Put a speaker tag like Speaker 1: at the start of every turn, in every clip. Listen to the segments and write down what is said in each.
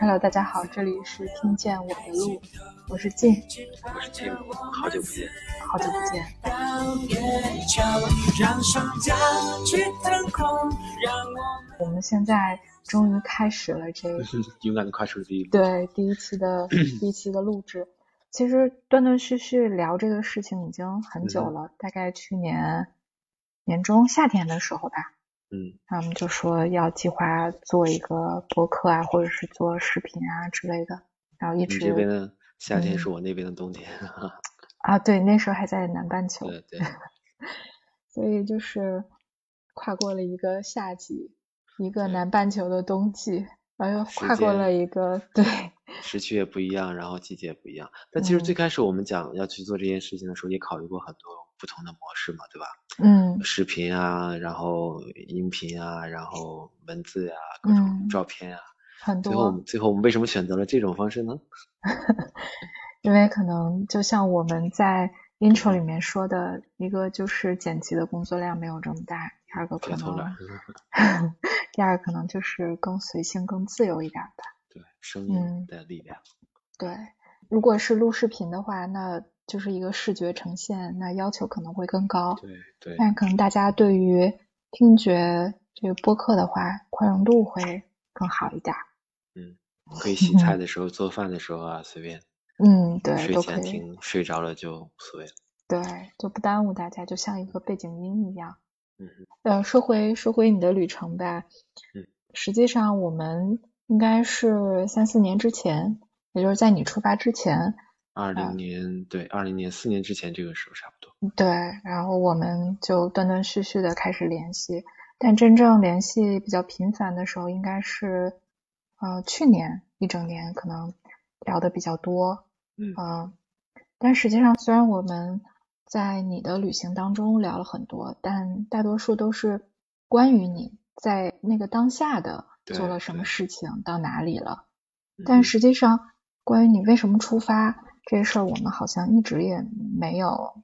Speaker 1: Hello，大家好，这里是听见我的路，我是静，
Speaker 2: 我是 Tim，好久不见，
Speaker 1: 好久不见。我们现在终于开始了这
Speaker 2: 勇敢的跨出第一步，
Speaker 1: 对第一期的 第一期的录制。其实断断续续聊这个事情已经很久了，大概去年年中夏天的时候吧。
Speaker 2: 嗯，
Speaker 1: 他们就说要计划做一个博客啊，或者是做视频啊之类的，然后一直。
Speaker 2: 这边的夏天是我那边的冬天。
Speaker 1: 啊，对，那时候还在南半球。
Speaker 2: 对对。
Speaker 1: 所以就是跨过了一个夏季，一个南半球的冬季，然后又跨过了一个对。
Speaker 2: 时区也不一样，然后季节也不一样。但其实最开始我们讲要去做这件事情的时候，也考虑过很多。不同的模式嘛，对吧？
Speaker 1: 嗯，
Speaker 2: 视频啊，然后音频啊，然后文字啊，各种照片啊，
Speaker 1: 很多。
Speaker 2: 最后，最后我们为什么选择了这种方式呢？
Speaker 1: 因为可能就像我们在 intro 里面说的，一个就是剪辑的工作量没有这么大，第二个可能 第二可能就是更随性、更自由一点吧。
Speaker 2: 对，声音的力量。
Speaker 1: 对，如果是录视频的话，那。就是一个视觉呈现，那要求可能会更高。
Speaker 2: 对对。
Speaker 1: 但可能大家对于听觉这个播客的话，宽容度会更好一点。
Speaker 2: 嗯，可以洗菜的时候、做饭的时候啊，随便。
Speaker 1: 嗯，对，
Speaker 2: 睡前听，睡着了就无所谓了。
Speaker 1: 对，就不耽误大家，就像一个背景音一样。
Speaker 2: 嗯。
Speaker 1: 呃，说回说回你的旅程吧。
Speaker 2: 嗯。
Speaker 1: 实际上，我们应该是三四年之前，也就是在你出发之前。
Speaker 2: 二零年对，二零年四年之前这个时候差不多。
Speaker 1: 对，然后我们就断断续续的开始联系，但真正联系比较频繁的时候，应该是呃去年一整年，可能聊的比较多。
Speaker 2: 嗯。
Speaker 1: 但实际上，虽然我们在你的旅行当中聊了很多，但大多数都是关于你在那个当下的做了什么事情，到哪里了。但实际上，关于你为什么出发。这事儿我们好像一直也没有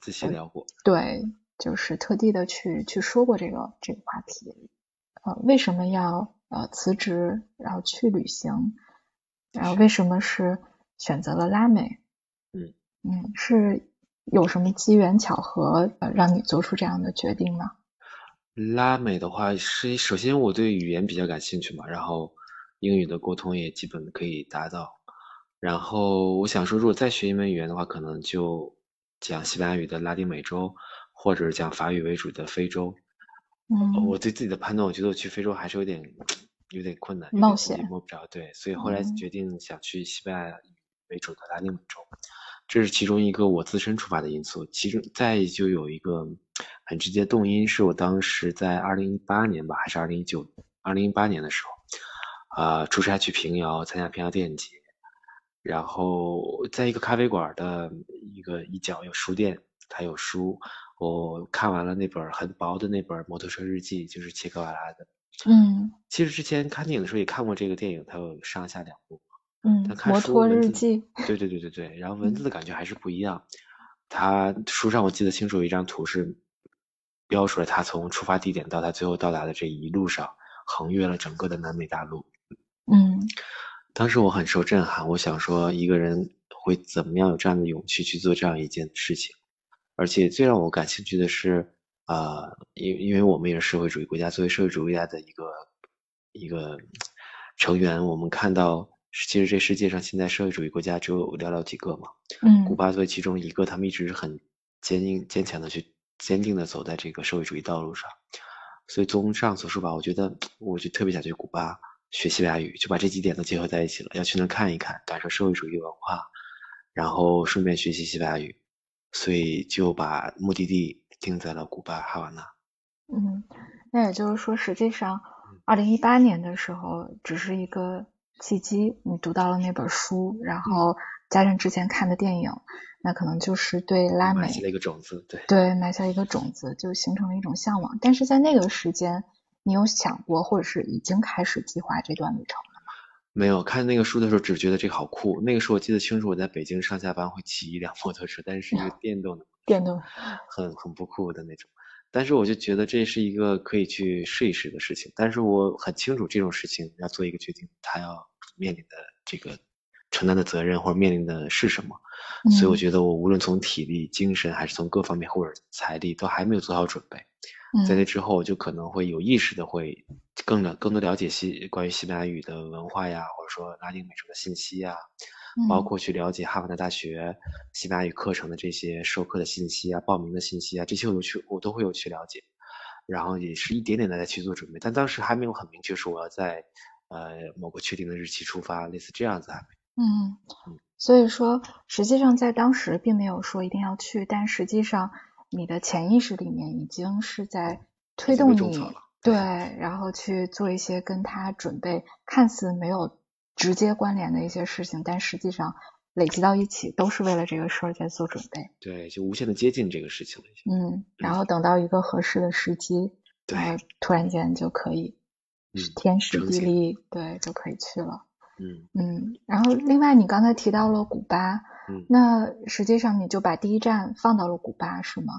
Speaker 2: 仔细聊过，
Speaker 1: 对，就是特地的去去说过这个这个话题，呃，为什么要呃辞职，然后去旅行，然后为什么是选择了拉美？
Speaker 2: 嗯
Speaker 1: 嗯，是有什么机缘巧合呃让你做出这样的决定呢？
Speaker 2: 拉美的话是首先我对语言比较感兴趣嘛，然后英语的沟通也基本可以达到。然后我想说，如果再学一门语言的话，可能就讲西班牙语的拉丁美洲，或者讲法语为主的非洲。
Speaker 1: 嗯，
Speaker 2: 我对自己的判断，我觉得我去非洲还是有点有点困难，
Speaker 1: 冒险
Speaker 2: 摸不着。对，所以后来决定想去西班牙语为主的拉丁美洲，这是其中一个我自身出发的因素。其中再就有一个很直接动因，是我当时在二零一八年吧，还是二零一九二零一八年的时候，啊，出差去平遥参加平遥电影节。然后在一个咖啡馆的一个一角有书店，它有书，我看完了那本很薄的那本《摩托车日记》，就是切格瓦拉的。
Speaker 1: 嗯，
Speaker 2: 其实之前看电影的时候也看过这个电影，它有上下两部。
Speaker 1: 嗯，摩托日记。
Speaker 2: 对对对对对，然后 文字的感觉还是不一样。他书上我记得清楚有一张图是标出来他从出发地点到他最后到达的这一路上，横越了整个的南美大陆。
Speaker 1: 嗯。
Speaker 2: 当时我很受震撼，我想说一个人会怎么样有这样的勇气去做这样一件事情，而且最让我感兴趣的是，呃，因因为我们也是社会主义国家，作为社会主义国家的一个一个成员，我们看到其实这世界上现在社会主义国家只有寥寥几个嘛，
Speaker 1: 嗯，
Speaker 2: 古巴作为其中一个，他们一直很坚硬坚强的去坚定的走在这个社会主义道路上，所以综上所述吧，我觉得我就特别想去古巴。学西班牙语，就把这几点都结合在一起了。要去那看一看，感受社会主义文化，然后顺便学习西班牙语，所以就把目的地定在了古巴哈瓦那。
Speaker 1: 嗯，那也就是说，实际上，二零一八年的时候只是一个契机，你读到了那本书，然后加上之前看的电影，那可能就是对拉美
Speaker 2: 埋下了一个种子，对
Speaker 1: 对，埋下一个种子，就形成了一种向往。但是在那个时间。你有想过，或者是已经开始计划这段旅程了吗？
Speaker 2: 没有，看那个书的时候只觉得这个好酷。那个时候我记得清楚，我在北京上下班会骑一辆摩托车，但是是一个 电动的，
Speaker 1: 电动，
Speaker 2: 很很不酷的那种。但是我就觉得这是一个可以去试一试的事情。但是我很清楚这种事情要做一个决定，他要面临的这个承担的责任或者面临的是什么。所以我觉得我无论从体力、精神还是从各方面或者财力都还没有做好准备。在那之后，就可能会有意识的会更了更多了解西关于西班牙语的文化呀，或者说拉丁美洲的信息呀，包括去了解哈瓦那大学西班牙语课程的这些授课的信息啊、报名的信息啊，这些我都去我都会有去了解，然后也是一点点的在去做准备，但当时还没有很明确说我要在呃某个确定的日期出发，类似这样子还
Speaker 1: 没。嗯，所以说实际上在当时并没有说一定要去，但实际上。你的潜意识里面已经是在推动你，对，然后去做一些跟他准备看似没有直接关联的一些事情，但实际上累积到一起都是为了这个事儿在做准备。
Speaker 2: 对，就无限的接近这个事情了。
Speaker 1: 嗯，然后等到一个合适的时机，
Speaker 2: 对，
Speaker 1: 突然间就可以，天时地利，对，就可以去了。
Speaker 2: 嗯
Speaker 1: 嗯，然后另外你刚才提到了古巴。
Speaker 2: 嗯，
Speaker 1: 那实际上你就把第一站放到了古巴，是吗？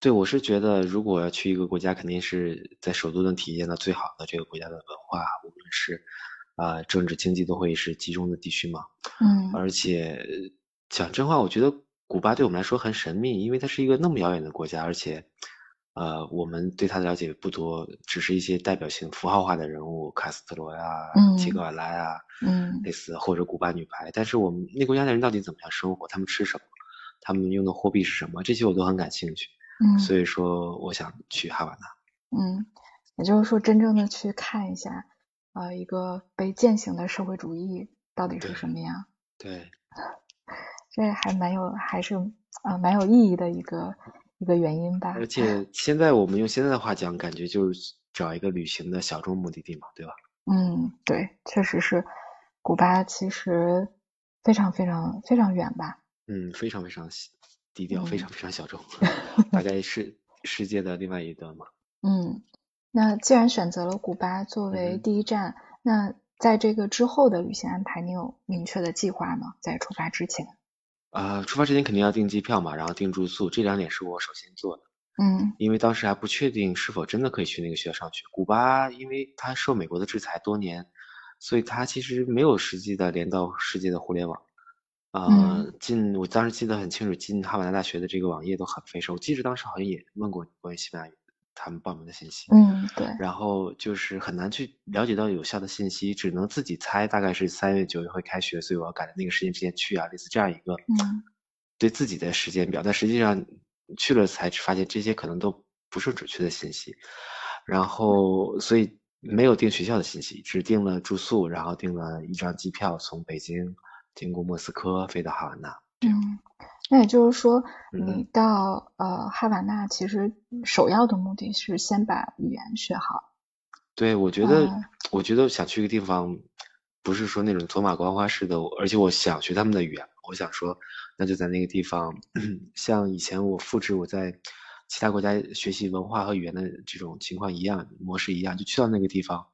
Speaker 2: 对，我是觉得如果要去一个国家，肯定是在首都能体验到最好的这个国家的文化，无论是啊政治经济都会是集中的地区嘛。
Speaker 1: 嗯。
Speaker 2: 而且讲真话，我觉得古巴对我们来说很神秘，因为它是一个那么遥远的国家，而且。呃，我们对他的了解不多，只是一些代表性符号化的人物，卡斯特罗呀，切格瓦拉呀，
Speaker 1: 嗯，
Speaker 2: 类似或者古巴女排。但是我们那国家的人到底怎么样生活？他们吃什么？他们用的货币是什么？这些我都很感兴趣。
Speaker 1: 嗯，
Speaker 2: 所以说我想去哈瓦
Speaker 1: 那。嗯，也就是说，真正的去看一下，呃，一个被践行的社会主义到底是什么样？
Speaker 2: 对，
Speaker 1: 这还蛮有，还是啊，蛮有意义的一个。一个原因吧，
Speaker 2: 而且现在我们用现在的话讲，感觉就是找一个旅行的小众目的地嘛，对吧？
Speaker 1: 嗯，对，确实是，古巴其实非常非常非常远吧？
Speaker 2: 嗯，非常非常低调，非常非常小众，大概是世界的另外一端嘛。
Speaker 1: 嗯，那既然选择了古巴作为第一站，那在这个之后的旅行安排，你有明确的计划吗？在出发之前？
Speaker 2: 啊，出发之前肯定要订机票嘛，然后订住宿，这两点是我首先做的。
Speaker 1: 嗯，
Speaker 2: 因为当时还不确定是否真的可以去那个学校上学。古巴，因为它受美国的制裁多年，所以它其实没有实际的连到世界的互联网。啊，进我当时记得很清楚，进哈瓦那大学的这个网页都很费事。我记得当时好像也问过关于西班牙语。他们报名的信息，
Speaker 1: 嗯，对，
Speaker 2: 然后就是很难去了解到有效的信息，只能自己猜，大概是三月九月会开学，所以我要赶在那个时间之前去啊，类似这样一个，
Speaker 1: 嗯，
Speaker 2: 对自己的时间表，但实际上去了才发现这些可能都不是准确的信息，然后所以没有订学校的信息，只订了住宿，然后订了一张机票，从北京经过莫斯科飞到哈瓦那，
Speaker 1: 嗯。那也就是说，你到呃哈瓦那，其实首要的目的是先把语言学好。
Speaker 2: 对，我觉得，我觉得想去一个地方，不是说那种走马观花式的，而且我想学他们的语言。我想说，那就在那个地方，像以前我复制我在其他国家学习文化和语言的这种情况一样，模式一样，就去到那个地方，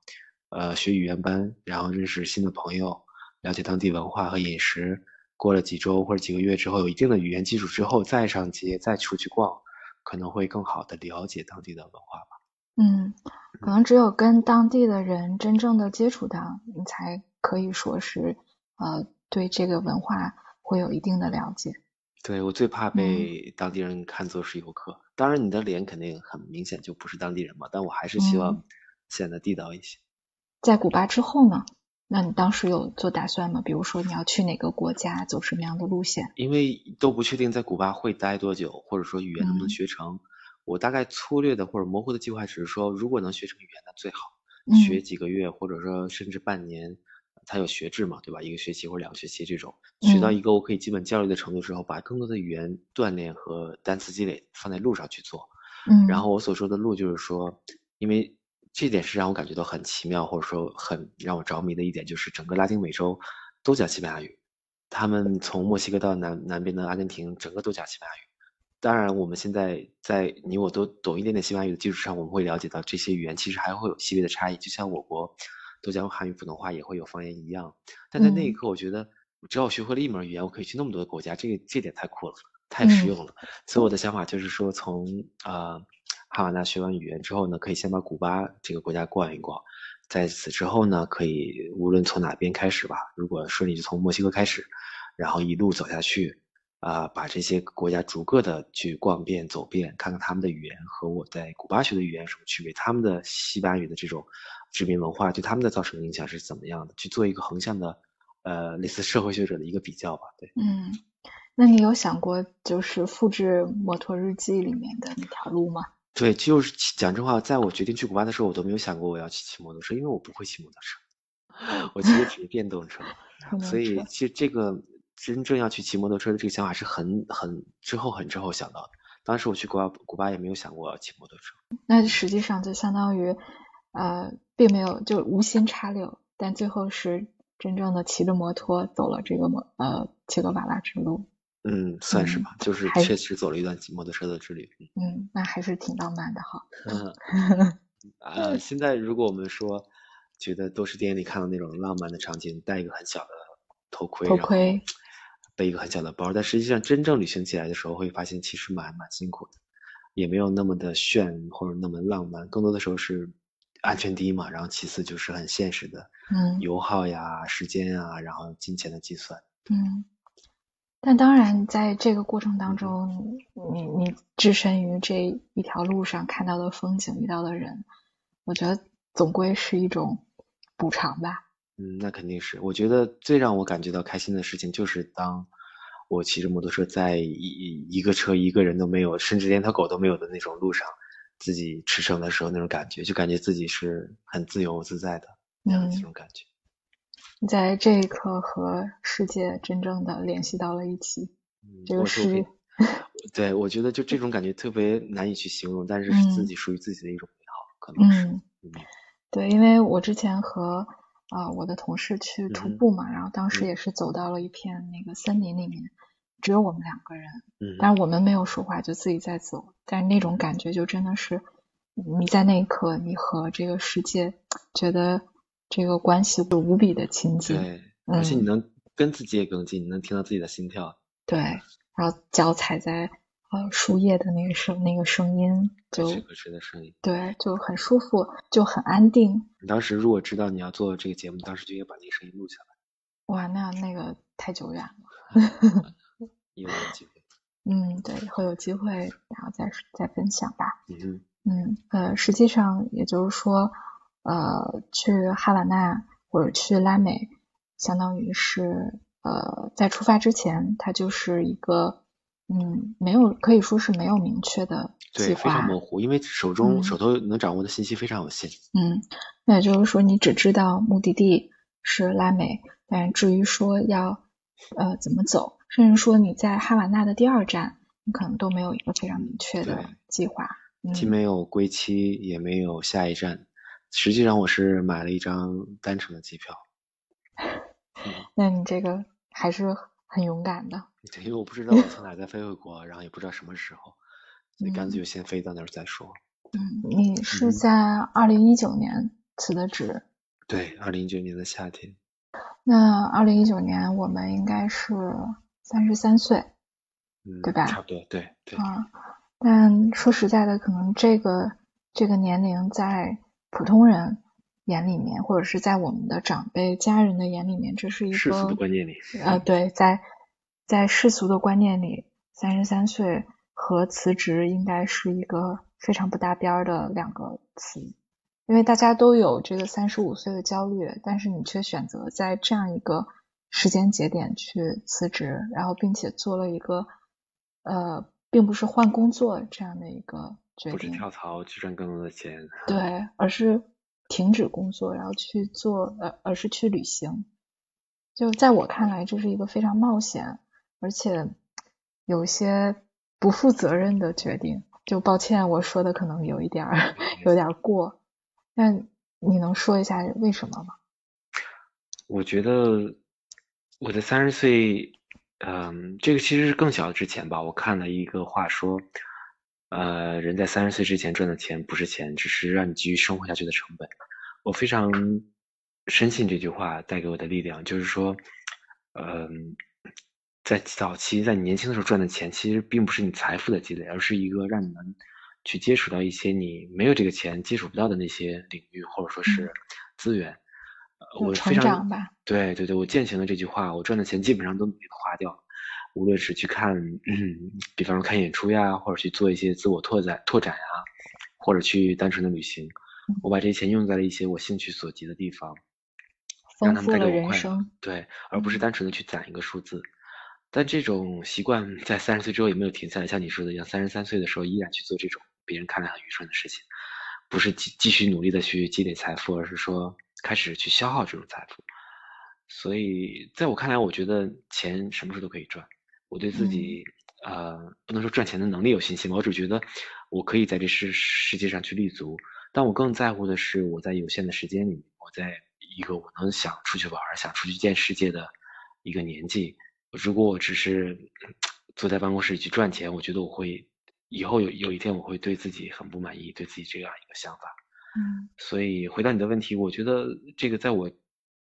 Speaker 2: 呃，学语言班，然后认识新的朋友，了解当地文化和饮食。过了几周或者几个月之后，有一定的语言基础之后，再上街再出去逛，可能会更好的了解当地的文化吧。
Speaker 1: 嗯，可能只有跟当地的人真正的接触到，你才可以说是呃对这个文化会有一定的了解。
Speaker 2: 对我最怕被当地人看作是游客，当然你的脸肯定很明显就不是当地人嘛，但我还是希望显得地道一些。
Speaker 1: 在古巴之后呢？那你当时有做打算吗？比如说你要去哪个国家，走什么样的路线？
Speaker 2: 因为都不确定在古巴会待多久，或者说语言能不能学成。我大概粗略的或者模糊的计划只是说，如果能学成语言那最好，学几个月或者说甚至半年，它有学制嘛，对吧？一个学期或者两个学期这种，学到一个我可以基本交流的程度之后，把更多的语言锻炼和单词积累放在路上去做。
Speaker 1: 嗯，
Speaker 2: 然后我所说的路就是说，因为。这点是让我感觉到很奇妙，或者说很让我着迷的一点，就是整个拉丁美洲都讲西班牙语。他们从墨西哥到南南边的阿根廷，整个都讲西班牙语。当然，我们现在在你我都懂一点点西班牙语的基础上，我们会了解到这些语言其实还会有细微的差异。就像我国都讲汉语普通话，也会有方言一样。但在那一刻，我觉得只要我学会了一门语言，我可以去那么多的国家，这个这点太酷了，太实用了。所以我的想法就是说，从啊。哈瓦那学完语言之后呢，可以先把古巴这个国家逛一逛，在此之后呢，可以无论从哪边开始吧，如果顺利就从墨西哥开始，然后一路走下去，啊，把这些国家逐个的去逛遍、走遍，看看他们的语言和我在古巴学的语言什么区别，他们的西班牙语的这种殖民文化对他们的造成的影响是怎么样的，去做一个横向的，呃，类似社会学者的一个比较吧，对，
Speaker 1: 嗯。那你有想过，就是复制《摩托日记》里面的那条路吗？
Speaker 2: 对，就是讲真话，在我决定去古巴的时候，我都没有想过我要去骑摩托车，因为我不会骑摩托车，我骑的只是电动车，所以其实这个真正要去骑摩托车的这个想法是很很之后很之后想到的。当时我去古巴，古巴也没有想过要骑摩托车。
Speaker 1: 那实际上就相当于，呃，并没有就无心插柳，但最后是真正的骑着摩托走了这个摩呃切格瓦拉之路。
Speaker 2: 嗯，算是吧，就是确实走了一段骑摩托车的之旅。
Speaker 1: 嗯，那还是挺浪漫的哈。
Speaker 2: 嗯，呃，现在如果我们说觉得都是电影里看到那种浪漫的场景，戴一个很小的头盔，
Speaker 1: 头盔，
Speaker 2: 背一个很小的包，但实际上真正旅行起来的时候，会发现其实蛮蛮辛苦的，也没有那么的炫或者那么浪漫，更多的时候是安全第一嘛，然后其次就是很现实的，
Speaker 1: 嗯，
Speaker 2: 油耗呀、时间啊，然后金钱的计算，
Speaker 1: 嗯。但当然，在这个过程当中，你你置身于这一条路上看到的风景、遇到的人，我觉得总归是一种补偿吧。
Speaker 2: 嗯，那肯定是。我觉得最让我感觉到开心的事情，就是当我骑着摩托车在一一个车一个人都没有，甚至连条狗都没有的那种路上，自己驰骋的时候，那种感觉，就感觉自己是很自由自在的那样一种感觉。
Speaker 1: 在这一刻和世界真正的联系到了一起，这个是，
Speaker 2: 对我觉得就这种感觉特别难以去形容，但是是自己属于自己的一种美好，可能是。
Speaker 1: 嗯，对，因为我之前和啊我的同事去徒步嘛，然后当时也是走到了一片那个森林里面，只有我们两个人，嗯，但是我们没有说话，就自己在走，但是那种感觉就真的是你在那一刻，你和这个世界觉得。这个关系会无比的亲近，
Speaker 2: 对，而且你能跟自己也更近，你能听到自己的心跳，
Speaker 1: 对，然后脚踩在呃树叶的那个声那个声音，就
Speaker 2: 咯吱的声音，
Speaker 1: 对，就很舒服，就很安定。
Speaker 2: 你当时如果知道你要做这个节目，当时就应该把那个声音录下来。
Speaker 1: 哇，那那个太久远了，
Speaker 2: 以后有机会。
Speaker 1: 嗯，对，以后有机会然后再再分享吧。
Speaker 2: 嗯
Speaker 1: 嗯呃，实际上也就是说。呃，去哈瓦那或者去拉美，相当于是呃，在出发之前，它就是一个嗯，没有可以说是没有明确的
Speaker 2: 计划，非常模糊，因为手中手头能掌握的信息非常有限。
Speaker 1: 嗯，那也就是说，你只知道目的地是拉美，但至于说要呃怎么走，甚至说你在哈瓦那的第二站，你可能都没有一个非常明确的计划，
Speaker 2: 既没有归期，也没有下一站。实际上我是买了一张单程的机票，
Speaker 1: 那你这个还是很勇敢的。
Speaker 2: 对，因为我不知道我从哪再飞回国，然后也不知道什么时候，所以干脆就先飞到那儿再说。
Speaker 1: 嗯，你是在二零一九年辞的职？
Speaker 2: 对，二零一九年的夏天。
Speaker 1: 那二零一九年我们应该是三十三岁，
Speaker 2: 嗯，
Speaker 1: 对吧？
Speaker 2: 差不多，对对。
Speaker 1: 啊，但说实在的，可能这个这个年龄在。普通人眼里面，或者是在我们的长辈、家人的眼里面，这是一个
Speaker 2: 世俗的观念里。
Speaker 1: 呃，对，在在世俗的观念里，三十三岁和辞职应该是一个非常不搭边的两个词，因为大家都有这个三十五岁的焦虑，但是你却选择在这样一个时间节点去辞职，然后并且做了一个呃，并不是换工作这样的一个。
Speaker 2: 不是跳槽去赚更多的钱，
Speaker 1: 对，而是停止工作，然后去做呃，而是去旅行。就在我看来，这是一个非常冒险，而且有些不负责任的决定。就抱歉，我说的可能有一点儿有点过，但你能说一下为什么吗？
Speaker 2: 我觉得我在三十岁，嗯，这个其实是更小之前吧。我看了一个话说。呃，人在三十岁之前赚的钱不是钱，只是让你继续生活下去的成本。我非常深信这句话带给我的力量，就是说，嗯，在早期，在你年轻的时候赚的钱，其实并不是你财富的积累，而是一个让你能去接触到一些你没有这个钱接触不到的那些领域或者说是资源。我非常对对对，我践行了这句话，我赚的钱基本上都花掉了。无论是去看，嗯，比方说看演出呀，或者去做一些自我拓展拓展呀，或者去单纯的旅行，我把这些钱用在了一些我兴趣所及的地方，让他们带给我快乐，对，而不是单纯的去攒一个数字。但这种习惯在三十岁之后也没有停下来，像你说的一样，三十三岁的时候依然去做这种别人看来很愚蠢的事情，不是继继续努力的去积累财富，而是说。开始去消耗这种财富，所以在我看来，我觉得钱什么时候都可以赚。我对自己呃不能说赚钱的能力有信心吧，我只觉得我可以在这世世界上去立足。但我更在乎的是，我在有限的时间里，我在一个我能想出去玩、想出去见世界的一个年纪。如果我只是坐在办公室里去赚钱，我觉得我会以后有有一天我会对自己很不满意，对自己这样一个想法。
Speaker 1: 嗯，
Speaker 2: 所以回答你的问题，我觉得这个在我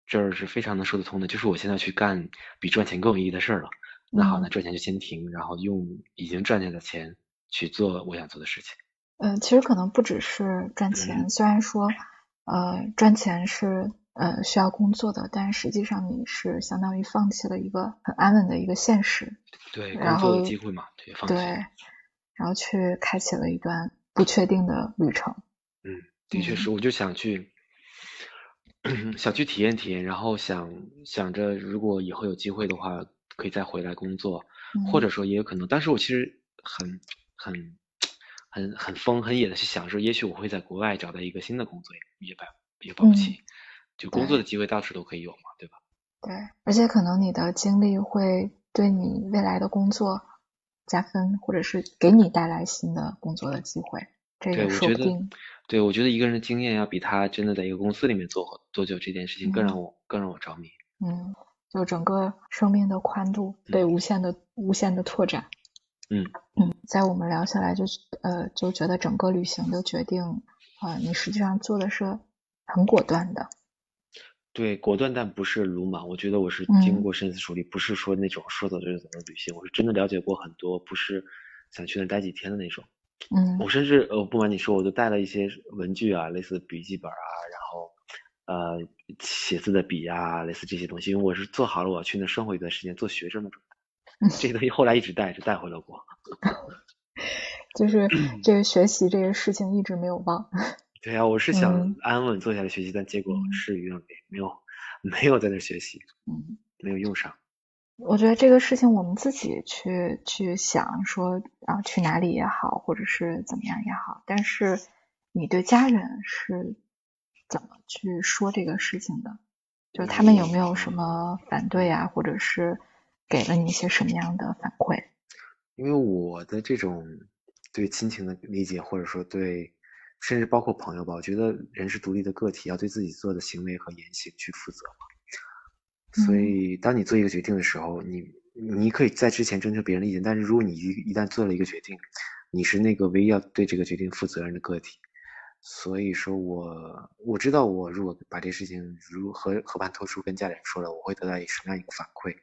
Speaker 2: 这儿是非常能说得通的，就是我现在去干比赚钱更有意义的事儿了。那好，那赚钱就先停，然后用已经赚下的钱去做我想做的事情。
Speaker 1: 嗯，其实可能不只是赚钱，虽然说呃赚钱是呃需要工作的，但实际上你是相当于放弃了一个很安稳的一个现实。
Speaker 2: 对，工作的机会嘛，
Speaker 1: 对，
Speaker 2: 放弃。对，
Speaker 1: 然后去开启了一段不确定的旅程。
Speaker 2: 嗯。的确是，我就想去，想去体验体验，然后想想着，如果以后有机会的话，可以再回来工作，或者说也有可能。但是我其实很很很很疯很野的去想说，也许我会在国外找到一个新的工作，也保也保不齐。就工作的机会到处都可以有嘛，对吧？
Speaker 1: 对，而且可能你的经历会对你未来的工作加分，或者是给你带来新的工作的机会，这个说不定。
Speaker 2: 对，我觉得一个人的经验要比他真的在一个公司里面做多久这件事情更让我更让我着迷。
Speaker 1: 嗯，就整个生命的宽度被无限的无限的拓展。
Speaker 2: 嗯
Speaker 1: 嗯，在我们聊下来就呃就觉得整个旅行的决定啊，你实际上做的是很果断的。
Speaker 2: 对，果断但不是鲁莽。我觉得我是经过深思熟虑，不是说那种说走就走的旅行。我是真的了解过很多，不是想去那待几天的那种。
Speaker 1: 嗯，
Speaker 2: 我甚至呃不瞒你说，我都带了一些文具啊，类似笔记本啊，然后呃写字的笔啊，类似这些东西，因为我是做好了我要去那生活一段时间做学生的准备。这些东西后来一直带着带回了国。
Speaker 1: 就是这个学习这个事情一直没有忘。
Speaker 2: 对啊，我是想安稳坐下来学习，但结果事与愿违，没有没有在那学习，
Speaker 1: 嗯，
Speaker 2: 没有用上。
Speaker 1: 我觉得这个事情我们自己去去想说啊去哪里也好，或者是怎么样也好，但是你对家人是怎么去说这个事情的？就是他们有没有什么反对啊，或者是给了你一些什么样的反馈？
Speaker 2: 因为我的这种对亲情的理解，或者说对甚至包括朋友吧，我觉得人是独立的个体，要对自己做的行为和言行去负责嘛。所以，当你做一个决定的时候，你你可以在之前征求别人的意见，但是如果你一一旦做了一个决定，你是那个唯一要对这个决定负责任的个体。所以说我我知道，我如果把这事情如何和盘托出跟家里人说了，我会得到一什么样一个反馈，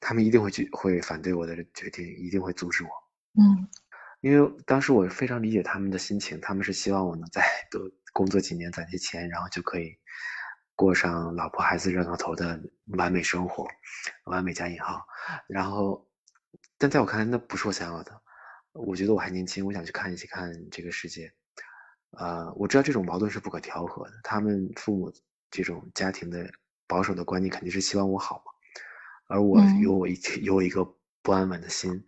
Speaker 2: 他们一定会去会反对我的决定，一定会阻止我。
Speaker 1: 嗯，
Speaker 2: 因为当时我非常理解他们的心情，他们是希望我能再多工作几年攒些钱，然后就可以。过上老婆孩子热炕头的完美生活，完美加引号。然后，但在我看来，那不是我想要的。我觉得我还年轻，我想去看一些看这个世界。呃，我知道这种矛盾是不可调和的。他们父母这种家庭的保守的观念，肯定是希望我好嘛。而我有我一有我一个不安稳的心，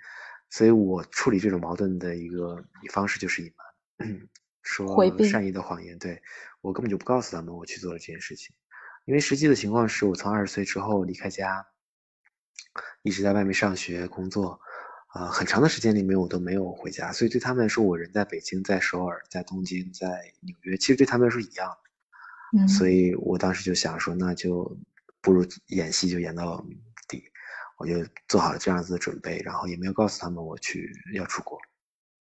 Speaker 2: 所以我处理这种矛盾的一个方式就是隐瞒。说善意的谎言，对我根本就不告诉他们我去做了这件事情，因为实际的情况是我从二十岁之后离开家，一直在外面上学工作，啊，很长的时间里面我都没有回家，所以对他们来说，我人在北京、在首尔、在东京、在纽约，其实对他们来说一样，
Speaker 1: 嗯，
Speaker 2: 所以我当时就想说，那就不如演戏就演到底，我就做好了这样子的准备，然后也没有告诉他们我去要出国，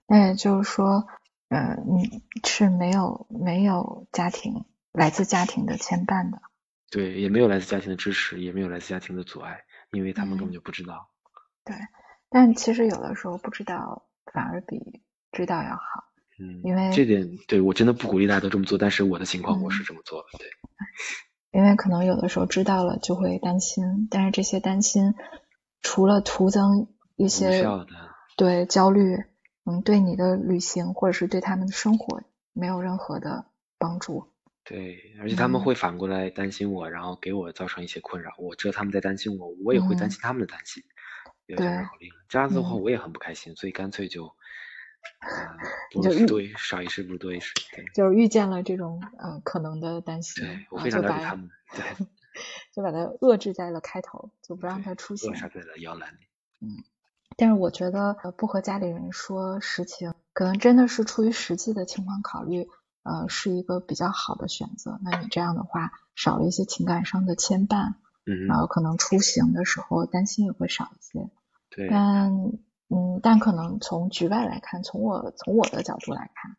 Speaker 1: 那也就是说。呃，你是没有没有家庭来自家庭的牵绊的，
Speaker 2: 对，也没有来自家庭的支持，也没有来自家庭的阻碍，因为他们根本就不知道。
Speaker 1: 对，但其实有的时候不知道反而比知道要好。
Speaker 2: 嗯，
Speaker 1: 因为
Speaker 2: 这点对我真的不鼓励大家都这么做，但是我的情况我是这么做的，对。
Speaker 1: 因为可能有的时候知道了就会担心，但是这些担心除了徒增一些对焦虑，嗯，对你的旅行或者是对他们的生活没有任何的帮助。
Speaker 2: 对，而且他们会反过来担心我，然后给我造成一些困扰。我知道他们在担心我，我也会担心他们的担心。
Speaker 1: 对，
Speaker 2: 这样子的话我也很不开心，所以干脆就。
Speaker 1: 就
Speaker 2: 多少一事不如多一事，对，
Speaker 1: 就是遇见了这种呃可能的担心，
Speaker 2: 对我非常了解他们，对，
Speaker 1: 就把它遏制在了开头，就不让它出现，
Speaker 2: 扼杀在了摇篮里。
Speaker 1: 嗯，但是我觉得不和家里人说实情，可能真的是出于实际的情况考虑，呃，是一个比较好的选择。那你这样的话，少了一些情感上的牵绊，
Speaker 2: 嗯，
Speaker 1: 然后可能出行的时候担心也会少一些，
Speaker 2: 对，
Speaker 1: 但。嗯，但可能从局外来看，从我从我的角度来看，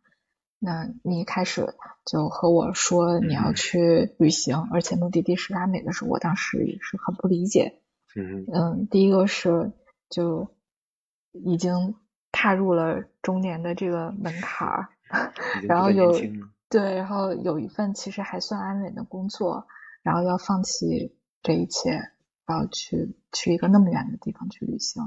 Speaker 1: 那你一开始就和我说你要去旅行，而且目的地是拉美的时候，我当时也是很不理解。
Speaker 2: 嗯
Speaker 1: 嗯，第一个是就已经踏入了中年的这个门槛儿，然后有对，然后有一份其实还算安稳的工作，然后要放弃这一切，然后去去一个那么远的地方去旅行。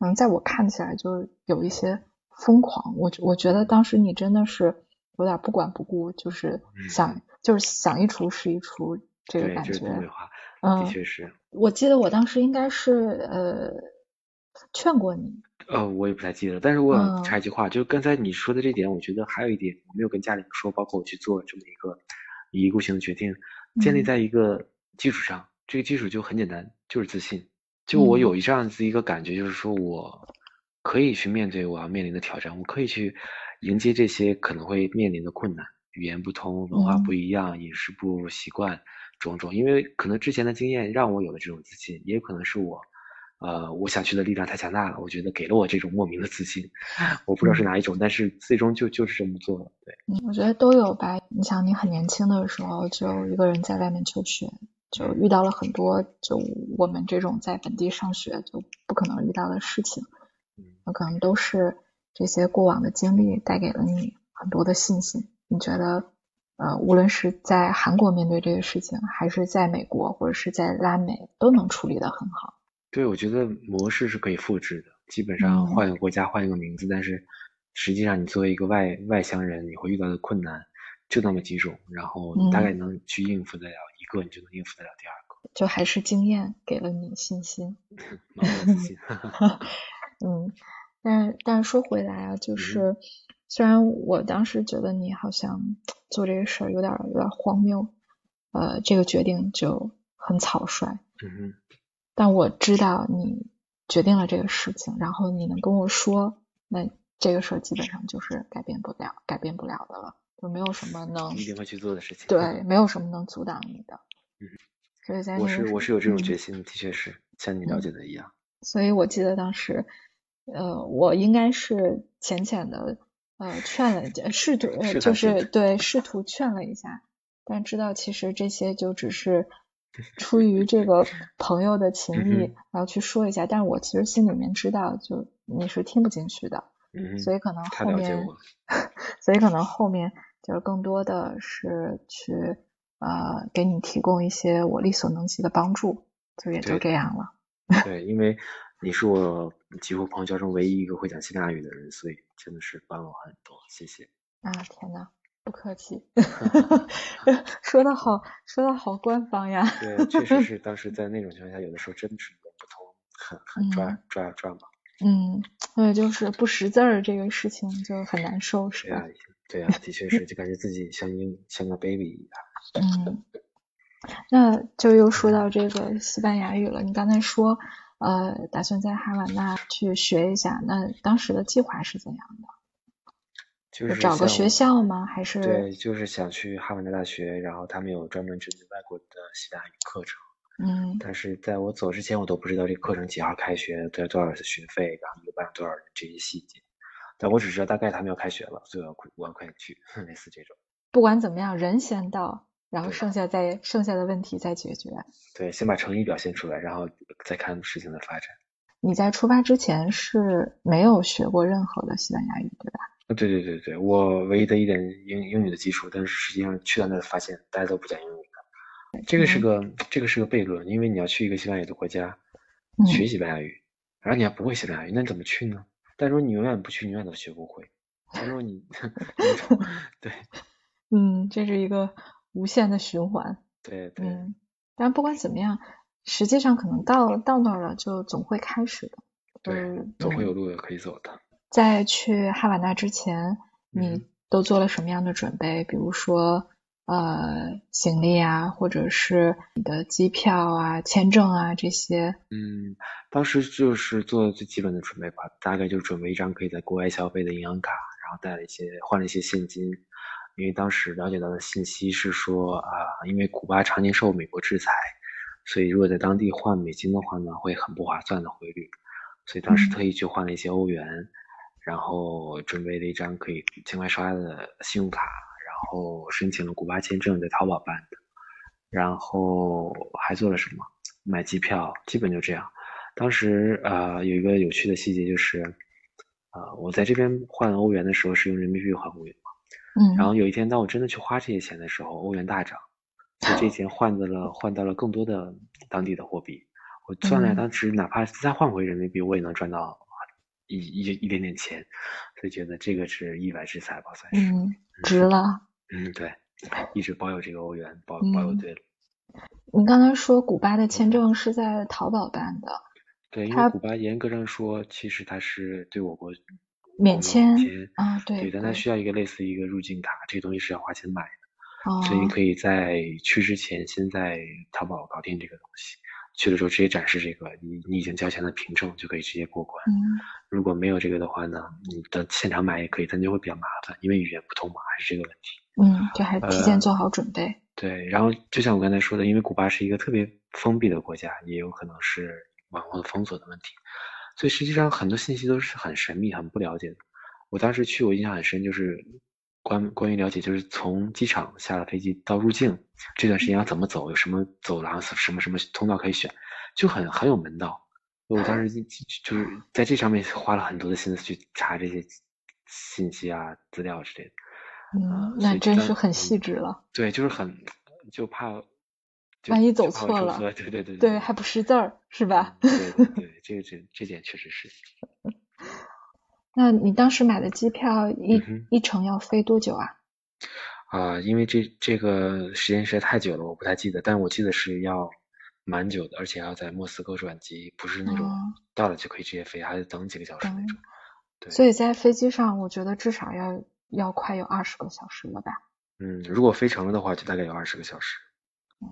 Speaker 1: 嗯，在我看起来就有一些疯狂，我我觉得当时你真的是有点不管不顾，就是想就是想一出是一出这个感觉。
Speaker 2: 嗯，的确是。
Speaker 1: 我记得我当时应该是呃劝过你。
Speaker 2: 呃，我也不太记得，但是我想插一句话，就是刚才你说的这点，我觉得还有一点我没有跟家里人说，包括我去做这么一个一意孤行的决定，建立在一个基础上，这个基础就很简单，就是自信。就我有这样子一个感觉，就是说我可以去面对我要面临的挑战，我可以去迎接这些可能会面临的困难，语言不通、文化不一样、饮食不习惯种种。因为可能之前的经验让我有了这种自信，也有可能是我，呃，我想去的力量太强大了，我觉得给了我这种莫名的自信。我不知道是哪一种，但是最终就就是这么做了。对，
Speaker 1: 我觉得都有吧。你想，你很年轻的时候就一个人在外面求学。就遇到了很多就我们这种在本地上学就不可能遇到的事情，那可能都是这些过往的经历带给了你很多的信心。你觉得呃，无论是在韩国面对这个事情，还是在美国或者是在拉美，都能处理的很好。
Speaker 2: 对，我觉得模式是可以复制的，基本上换一个国家换一个名字，但是实际上你作为一个外外乡人，你会遇到的困难。就那么几种，然后大概能去应付得了一个，你就能应付得了第二个。
Speaker 1: 就还是经验给了你信心。嗯，但是但是说回来啊，就是虽然我当时觉得你好像做这个事儿有点有点荒谬，呃，这个决定就很草率。
Speaker 2: 嗯
Speaker 1: 但我知道你决定了这个事情，然后你能跟我说，那这个事儿基本上就是改变不了、改变不了的了。就没有什么能
Speaker 2: 一定会去做的事情，
Speaker 1: 对，没有什么能阻挡你的。
Speaker 2: 嗯，
Speaker 1: 所以在
Speaker 2: 我是我是有这种决心，的的确是像你了解的一样。
Speaker 1: 所以我记得当时，呃，我应该是浅浅的呃劝了，试图就是对试图劝了一下，但知道其实这些就只是 出于这个朋友的情谊，然后去说一下。但是我其实心里面知道，就你是听不进去的。
Speaker 2: 嗯，
Speaker 1: 所以可能后面，所以可能后面。就是更多的是去呃给你提供一些我力所能及的帮助，就也就这样了。
Speaker 2: 对，因为你是我几乎朋友圈中唯一一个会讲希腊语的人，所以真的是帮了我很多，谢谢。
Speaker 1: 啊天呐，不客气。说的好，说的好官方呀。
Speaker 2: 对，确实是当时 在那种情况下，有的时候真的是语言不通，很很抓抓抓嘛。
Speaker 1: 嗯，所以就是不识字儿这个事情就很难受，是吧？
Speaker 2: 对啊，的确是，就感觉自己像婴像个 baby 一
Speaker 1: 样。嗯，那就又说到这个西班牙语了。你刚才说，呃，打算在哈瓦那去学一下，那当时的计划是怎样的？
Speaker 2: 就是
Speaker 1: 找个学校吗？还是？
Speaker 2: 对，就是想去哈瓦那大学，然后他们有专门针对外国的西班牙语课程。
Speaker 1: 嗯。
Speaker 2: 但是在我走之前，我都不知道这课程几号开学，要多少的学费，然后一个班有多少人，这些细节。但我只知道大概他们要开学了，所以我要快我要快点去，类似这种。
Speaker 1: 不管怎么样，人先到，然后剩下再剩下的问题再解决。
Speaker 2: 对，先把诚意表现出来，然后再看事情的发展。
Speaker 1: 你在出发之前是没有学过任何的西班牙语，对吧？
Speaker 2: 对对对对，我唯一的一点英英语的基础，但是实际上去到那发现大家都不讲英语的，这个是个这个是个悖论，因为你要去一个西班牙语的国家学西班牙语，然后你还不会西班牙语，那你怎么去呢？但如果你永远不去，你永远都学不会。如果你 对，
Speaker 1: 嗯，这是一个无限的循环。
Speaker 2: 对对。
Speaker 1: 嗯，但不管怎么样，实际上可能到到那儿了，就总会开始的。
Speaker 2: 对，总会有路可以走的。
Speaker 1: 在去哈瓦那之前，你都做了什么样的准备？比如说，呃，行李啊，或者是你的机票啊、签证啊这些。
Speaker 2: 嗯，当时就是做最基本的准备吧，大概就准备一张可以在国外消费的银行卡，然后带了一些换了一些现金，因为当时了解到的信息是说啊，因为古巴常年受美国制裁，所以如果在当地换美金的话呢，会很不划算的汇率。所以当时特意去换了一些欧元，然后准备了一张可以境外刷的信用卡，然后申请了古巴签证，在淘宝办的，然后还做了什么？买机票，基本就这样。当时呃有一个有趣的细节就是，呃我在这边换欧元的时候是用人民币换欧元嘛，
Speaker 1: 嗯，
Speaker 2: 然后有一天当我真的去花这些钱的时候，欧元大涨，所以这些钱换到了换到了更多的当地的货币。我算了，当时哪怕再换回人民币，我也能赚到一一一点点钱，所以觉得这个是意外之财吧，算是。
Speaker 1: 嗯，值了。
Speaker 2: 嗯，对，一直保有这个欧元，保保有对了。
Speaker 1: 你刚才说古巴的签证是在淘宝办的？
Speaker 2: 对，因为古巴严格上说，其实它是对我国
Speaker 1: 免
Speaker 2: 签
Speaker 1: 啊，
Speaker 2: 对。
Speaker 1: 对，
Speaker 2: 但它需要一个类似一个入境卡，这个东西是要花钱买的。
Speaker 1: 哦。
Speaker 2: 所以你可以在去之前，先在淘宝搞定这个东西。去的时候直接展示这个你你已经交钱的凭证就可以直接过关。
Speaker 1: 嗯，
Speaker 2: 如果没有这个的话呢，你的现场买也可以，但就会比较麻烦，因为语言不通嘛，还是这个问题。
Speaker 1: 嗯，就还提前做好准备。
Speaker 2: 对，然后就像我刚才说的，因为古巴是一个特别封闭的国家，也有可能是网络封锁的问题，所以实际上很多信息都是很神秘、很不了解的。我当时去，我印象很深，就是。关关于了解，就是从机场下了飞机到入境这段时间要怎么走，有什么走廊、什么什么通道可以选，就很很有门道。我当时就是在这上面花了很多的心思去查这些信息啊、资料之类的。
Speaker 1: 嗯，那真是很细致了。
Speaker 2: 对，就是很就怕
Speaker 1: 万一走错了，
Speaker 2: 对对对对，
Speaker 1: 对还不识字儿是吧？
Speaker 2: 对对对，这个这这点确实是。
Speaker 1: 那你当时买的机票一一程要飞多久啊？
Speaker 2: 啊，因为这这个时间实在太久了，我不太记得，但我记得是要蛮久的，而且要在莫斯科转机，不是那种到了就可以直接飞，还得等几个小时那种。对。
Speaker 1: 所以在飞机上，我觉得至少要要快有二十个小时了吧？
Speaker 2: 嗯，如果飞成了的话，就大概有二十个小时。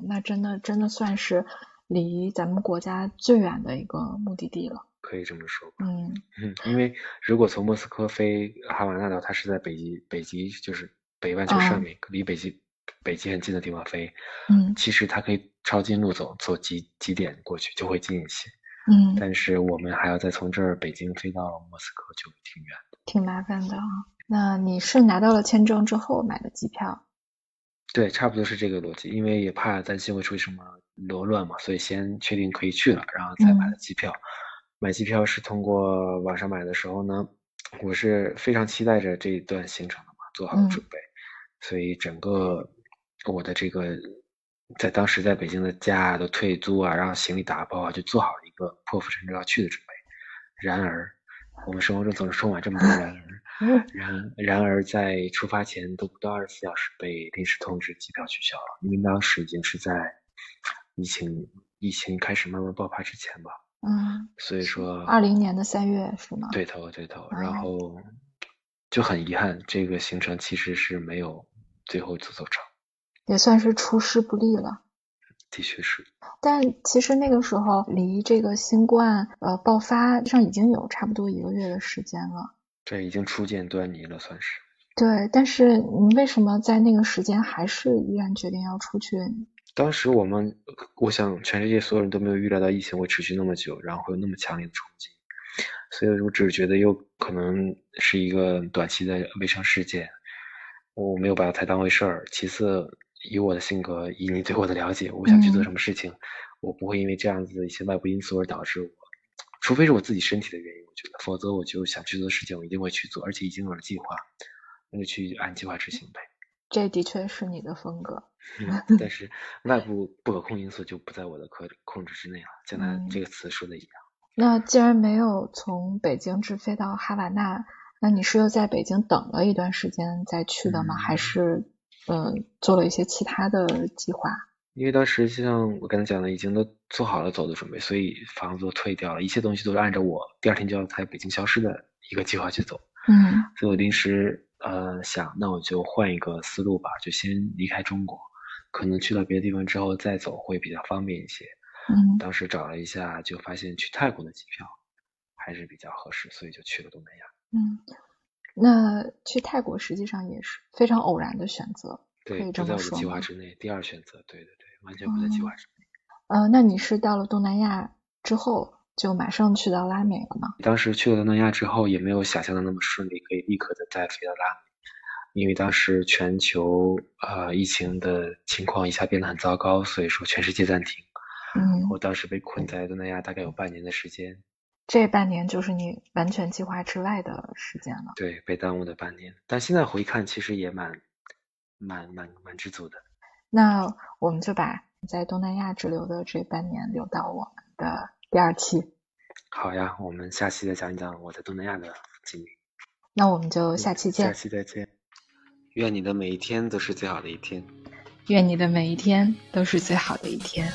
Speaker 1: 那真的真的算是离咱们国家最远的一个目的地了。
Speaker 2: 可以这么说，
Speaker 1: 嗯。
Speaker 2: 嗯，因为如果从莫斯科飞哈瓦那岛，它是在北极，北极就是北半球上面，离北极北极很近的地方飞，
Speaker 1: 嗯，
Speaker 2: 其实它可以抄近路走，走几几点过去就会近一些，
Speaker 1: 嗯，
Speaker 2: 但是我们还要再从这儿北京飞到莫斯科，就挺远的，
Speaker 1: 挺麻烦的啊。那你是拿到了签证之后买的机票？
Speaker 2: 对，差不多是这个逻辑，因为也怕担心会出什么罗乱嘛，所以先确定可以去了，然后再买的机票。买机票是通过网上买的时候呢，我是非常期待着这一段行程的嘛，做好准备，所以整个我的这个在当时在北京的家都退租啊，然后行李打包啊，就做好了一个破釜沉舟要去的准备。然而，我们生活中总是充满这么多然而，然然而在出发前都不到二十四小时被临时通知机票取消了，因为当时已经是在疫情疫情开始慢慢爆发之前吧。
Speaker 1: 嗯，
Speaker 2: 所以说，
Speaker 1: 二零年的三月是吗？
Speaker 2: 对头对头，然后就很遗憾，这个行程其实是没有最后走走成，
Speaker 1: 也算是出师不利了。
Speaker 2: 的确是，
Speaker 1: 但其实那个时候离这个新冠呃爆发上已经有差不多一个月的时间了，
Speaker 2: 这已经初见端倪了，算是。
Speaker 1: 对，但是你为什么在那个时间还是依然决定要出去？
Speaker 2: 当时我们，我想全世界所有人都没有预料到疫情会持续那么久，然后会有那么强烈的冲击，所以我只是觉得有可能是一个短期的卫生事件，我没有把它太当回事儿。其次，以我的性格，以你对我的了解，我想去做什么事情，我不会因为这样子的一些外部因素而导致我除非是我自己身体的原因，我觉得，否则我就想去做的事情，我一定会去做，而且已经有了计划，那就去按计划执行呗。
Speaker 1: 这的确是你的风格。
Speaker 2: 但是外部不可控因素就不在我的可控制之内了，像他这个词说的一样。
Speaker 1: 那既然没有从北京直飞到哈瓦那，那你是又在北京等了一段时间再去的吗？还是呃做了一些其他的计划？
Speaker 2: 因为当时就像我刚才讲的，已经都做好了走的准备，所以房子都退掉了，一切东西都是按照我第二天就要在北京消失的一个计划去走。
Speaker 1: 嗯，
Speaker 2: 所以我临时呃想，那我就换一个思路吧，就先离开中国，可能去到别的地方之后再走会比较方便一些。
Speaker 1: 嗯，
Speaker 2: 当时找了一下，就发现去泰国的机票还是比较合适，所以就去了东南亚。
Speaker 1: 嗯，那去泰国实际上也是非常偶然的选择，
Speaker 2: 对，不在我的？计划之内。第二选择，对对对，完全不在计划之内。
Speaker 1: 呃，那你是到了东南亚之后就马上去到拉美了嘛？
Speaker 2: 当时去了东南亚之后，也没有想象的那么顺利，可以立刻的再飞到拉美，因为当时全球呃疫情的情况一下变得很糟糕，所以说全世界暂停。
Speaker 1: 嗯，
Speaker 2: 我当时被困在东南亚大概有半年的时间，
Speaker 1: 这半年就是你完全计划之外的时间了。
Speaker 2: 对，被耽误的半年。但现在回看，其实也蛮蛮蛮蛮知足的。
Speaker 1: 那我们就把在东南亚滞留的这半年留到我们的第二期。
Speaker 2: 好呀，我们下期再讲一讲我在东南亚的经历。
Speaker 1: 那我们就下期见
Speaker 2: 下。期再见。愿你的每一天都是最好的一天。
Speaker 1: 愿你的每一天都是最好的一天。